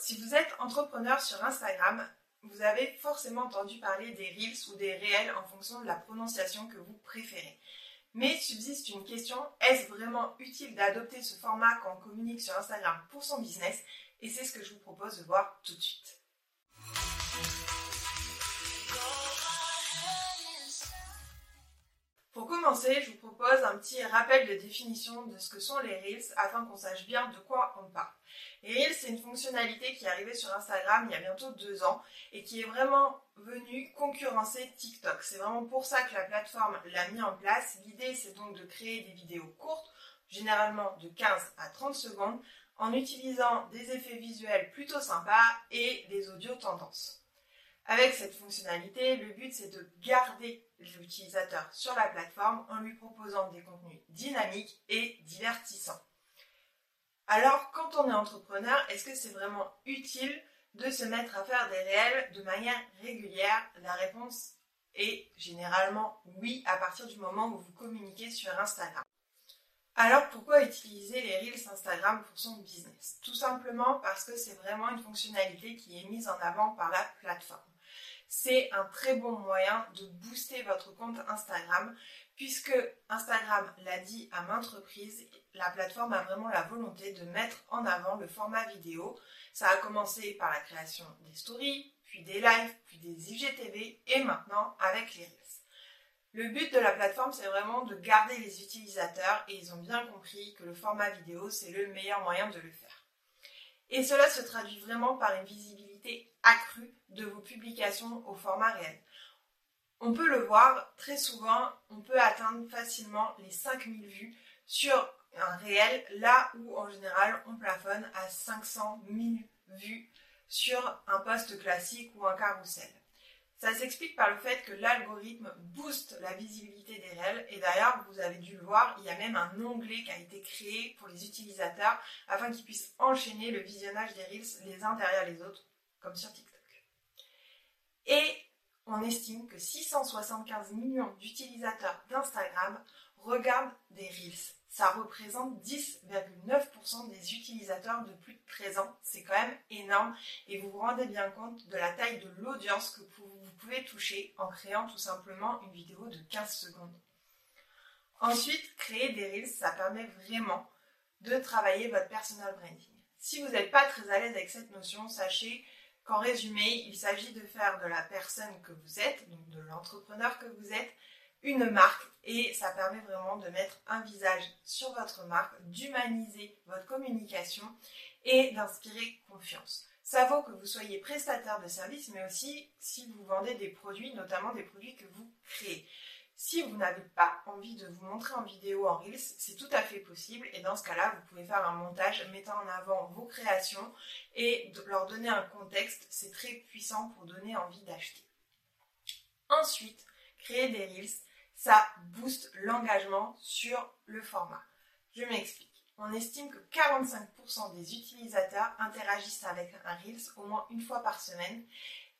si vous êtes entrepreneur sur Instagram, vous avez forcément entendu parler des Reels ou des réels en fonction de la prononciation que vous préférez. Mais subsiste une question, est-ce vraiment utile d'adopter ce format quand on communique sur Instagram pour son business? Et c'est ce que je vous propose de voir tout de suite. Pour commencer, je vous propose un petit rappel de définition de ce que sont les Reels afin qu'on sache bien de quoi on parle. Les Reels, c'est une fonctionnalité qui est arrivée sur Instagram il y a bientôt deux ans et qui est vraiment venue concurrencer TikTok. C'est vraiment pour ça que la plateforme l'a mis en place. L'idée, c'est donc de créer des vidéos courtes, généralement de 15 à 30 secondes, en utilisant des effets visuels plutôt sympas et des audios tendances. Avec cette fonctionnalité, le but c'est de garder l'utilisateur sur la plateforme en lui proposant des contenus dynamiques et divertissants. Alors, quand on est entrepreneur, est-ce que c'est vraiment utile de se mettre à faire des réels de manière régulière? La réponse est généralement oui à partir du moment où vous communiquez sur Instagram. Alors pourquoi utiliser les Reels Instagram pour son business? Tout simplement parce que c'est vraiment une fonctionnalité qui est mise en avant par la plateforme. C'est un très bon moyen de booster votre compte Instagram puisque Instagram l'a dit à maintes reprises, la plateforme a vraiment la volonté de mettre en avant le format vidéo. Ça a commencé par la création des stories, puis des lives, puis des IGTV et maintenant avec les Reels. Le but de la plateforme, c'est vraiment de garder les utilisateurs et ils ont bien compris que le format vidéo, c'est le meilleur moyen de le faire. Et cela se traduit vraiment par une visibilité accrue de vos publications au format réel. On peut le voir, très souvent, on peut atteindre facilement les 5000 vues sur un réel, là où en général on plafonne à 500 000 vues sur un post classique ou un carrousel. Ça s'explique par le fait que l'algorithme booste la visibilité des réels et d'ailleurs vous avez dû le voir, il y a même un onglet qui a été créé pour les utilisateurs afin qu'ils puissent enchaîner le visionnage des reels les uns derrière les autres comme sur TikTok. Et on estime que 675 millions d'utilisateurs d'Instagram regardent des Reels. Ça représente 10,9% des utilisateurs de plus de 13 ans. C'est quand même énorme et vous vous rendez bien compte de la taille de l'audience que vous pouvez toucher en créant tout simplement une vidéo de 15 secondes. Ensuite, créer des Reels, ça permet vraiment de travailler votre personal branding. Si vous n'êtes pas très à l'aise avec cette notion, sachez qu'en résumé, il s'agit de faire de la personne que vous êtes, donc de l'entrepreneur que vous êtes, une marque et ça permet vraiment de mettre un visage sur votre marque, d'humaniser votre communication et d'inspirer confiance. Ça vaut que vous soyez prestataire de services, mais aussi si vous vendez des produits, notamment des produits que vous créez. Si vous n'avez pas envie de vous montrer en vidéo en Reels, c'est tout à fait possible et dans ce cas-là, vous pouvez faire un montage mettant en avant vos créations et leur donner un contexte. C'est très puissant pour donner envie d'acheter. Ensuite, créer des Reels, ça booste l'engagement sur le format. Je m'explique. On estime que 45% des utilisateurs interagissent avec un Reels au moins une fois par semaine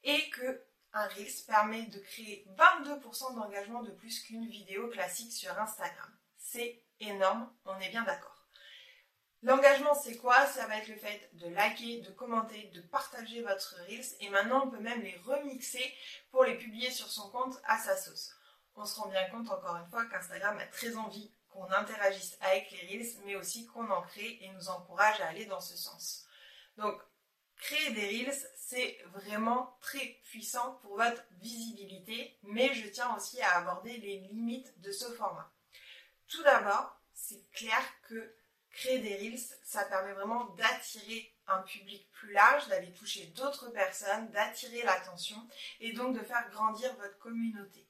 et que un Reels permet de créer 22% d'engagement de plus qu'une vidéo classique sur Instagram. C'est énorme, on est bien d'accord. L'engagement, c'est quoi? Ça va être le fait de liker, de commenter, de partager votre Reels et maintenant on peut même les remixer pour les publier sur son compte à sa sauce. On se rend bien compte encore une fois qu'Instagram a très envie qu'on interagisse avec les Reels mais aussi qu'on en crée et nous encourage à aller dans ce sens. Donc Créer des Reels, c'est vraiment très puissant pour votre visibilité, mais je tiens aussi à aborder les limites de ce format. Tout d'abord, c'est clair que créer des Reels, ça permet vraiment d'attirer un public plus large, d'aller toucher d'autres personnes, d'attirer l'attention et donc de faire grandir votre communauté.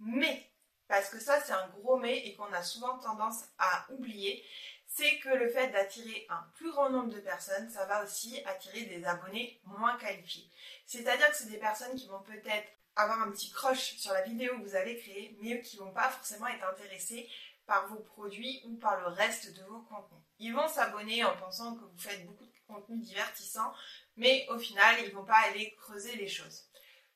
Mais, parce que ça c'est un gros mais et qu'on a souvent tendance à oublier, c'est que le fait d'attirer un plus grand nombre de personnes, ça va aussi attirer des abonnés moins qualifiés. C'est-à-dire que c'est des personnes qui vont peut-être avoir un petit crush sur la vidéo que vous avez créée, mais qui vont pas forcément être intéressés par vos produits ou par le reste de vos contenus. Ils vont s'abonner en pensant que vous faites beaucoup de contenus divertissants, mais au final, ils vont pas aller creuser les choses.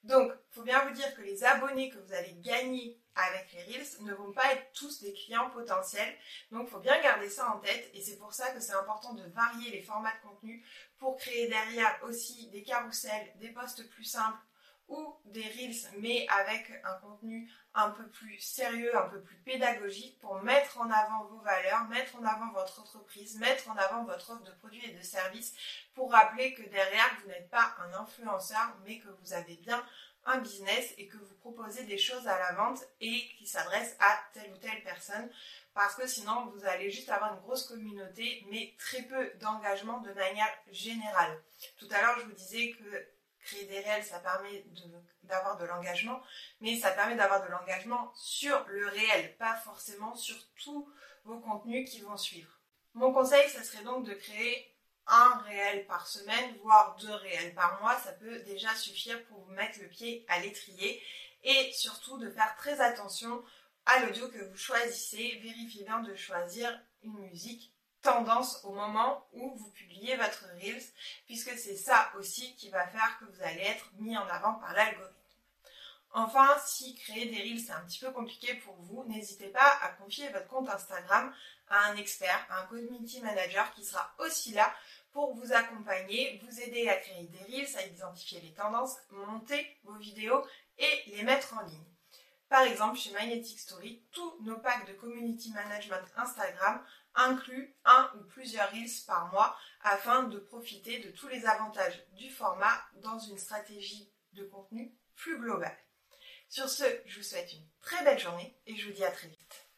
Donc, il faut bien vous dire que les abonnés que vous allez gagner avec les Reels ne vont pas être tous des clients potentiels. Donc, il faut bien garder ça en tête et c'est pour ça que c'est important de varier les formats de contenu pour créer derrière aussi des carousels, des posts plus simples ou des reels mais avec un contenu un peu plus sérieux, un peu plus pédagogique pour mettre en avant vos valeurs, mettre en avant votre entreprise, mettre en avant votre offre de produits et de services pour rappeler que derrière vous n'êtes pas un influenceur mais que vous avez bien un business et que vous proposez des choses à la vente et qui s'adressent à telle ou telle personne parce que sinon vous allez juste avoir une grosse communauté mais très peu d'engagement de manière générale. Tout à l'heure je vous disais que créer des réels ça permet d'avoir de, l'engagement mais ça permet d'avoir de l'engagement sur le réel, pas forcément sur tous vos contenus qui vont suivre. Mon conseil, ça serait donc de créer un réel par semaine, voire deux réels par mois, ça peut déjà suffire pour vous mettre le pied à l'étrier et surtout de faire très attention à l'audio que vous choisissez. Vérifiez bien de choisir une musique tendance au moment où vous publiez votre Reels, puisque c'est ça aussi qui va faire que vous allez être mis en avant par l'algorithme. Enfin, si créer des Reels c'est un petit peu compliqué pour vous, n'hésitez pas à confier votre compte Instagram à un expert, à un community manager qui sera aussi là pour vous accompagner, vous aider à créer des reels, à identifier les tendances, monter vos vidéos et les mettre en ligne. Par exemple, chez Magnetic Story, tous nos packs de community management Instagram incluent un ou plusieurs reels par mois afin de profiter de tous les avantages du format dans une stratégie de contenu plus globale. Sur ce, je vous souhaite une très belle journée et je vous dis à très vite.